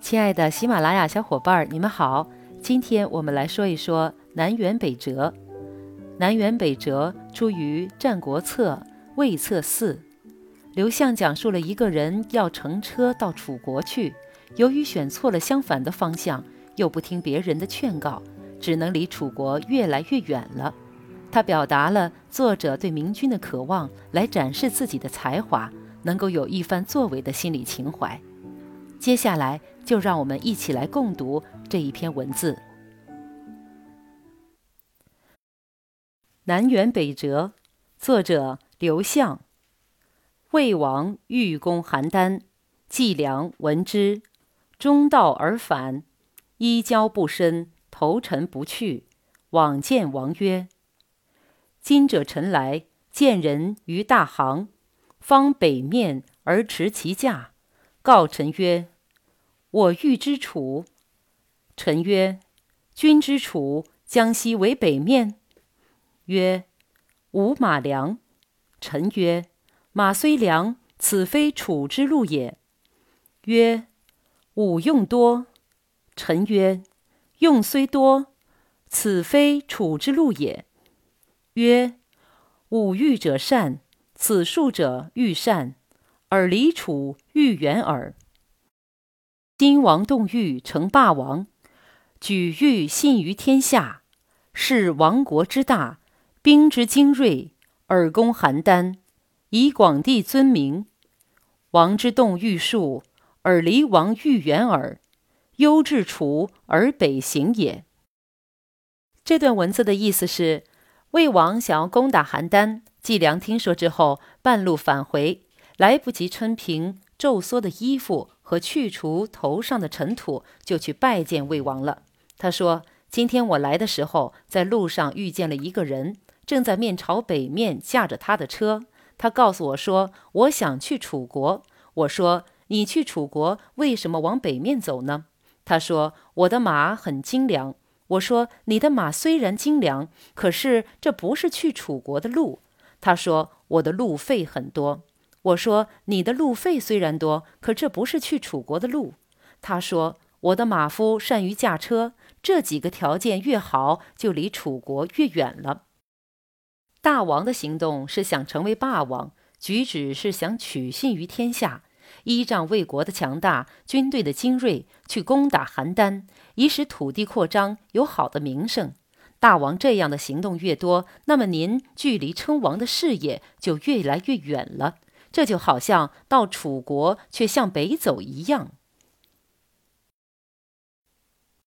亲爱的喜马拉雅小伙伴儿，你们好！今天我们来说一说南辕北辙。南辕北辙出于《战国策·魏策四》。刘向讲述了一个人要乘车到楚国去，由于选错了相反的方向，又不听别人的劝告，只能离楚国越来越远了。他表达了作者对明君的渴望，来展示自己的才华，能够有一番作为的心理情怀。接下来就让我们一起来共读这一篇文字。南辕北辙，作者刘向。魏王欲攻邯郸，季梁闻之，中道而返，衣交不伸，投陈不去，往见王曰：“今者臣来见人于大行，方北面而持其驾，告臣曰。”我欲之楚，臣曰：“君之楚，江西为北面。”曰：“吾马良。”臣曰：“马虽良，此非楚之路也。”曰：“吾用多。”臣曰：“用虽多，此非楚之路也。”曰：“吾欲者善，此术者欲善，而离楚欲远耳。”今王动欲成霸王，举欲信于天下，是亡国之大，兵之精锐，而攻邯郸，以广地尊名。王之动欲术，而离王欲远耳，忧至楚而北行也。这段文字的意思是，魏王想要攻打邯郸，季梁听说之后，半路返回，来不及穿平皱缩的衣服。和去除头上的尘土，就去拜见魏王了。他说：“今天我来的时候，在路上遇见了一个人，正在面朝北面驾着他的车。他告诉我说，我想去楚国。我说，你去楚国为什么往北面走呢？他说，我的马很精良。我说，你的马虽然精良，可是这不是去楚国的路。他说，我的路费很多。”我说：“你的路费虽然多，可这不是去楚国的路。”他说：“我的马夫善于驾车，这几个条件越好，就离楚国越远了。”大王的行动是想成为霸王，举止是想取信于天下，依仗魏国的强大、军队的精锐去攻打邯郸，以使土地扩张有好的名声。大王这样的行动越多，那么您距离称王的事业就越来越远了。这就好像到楚国却向北走一样。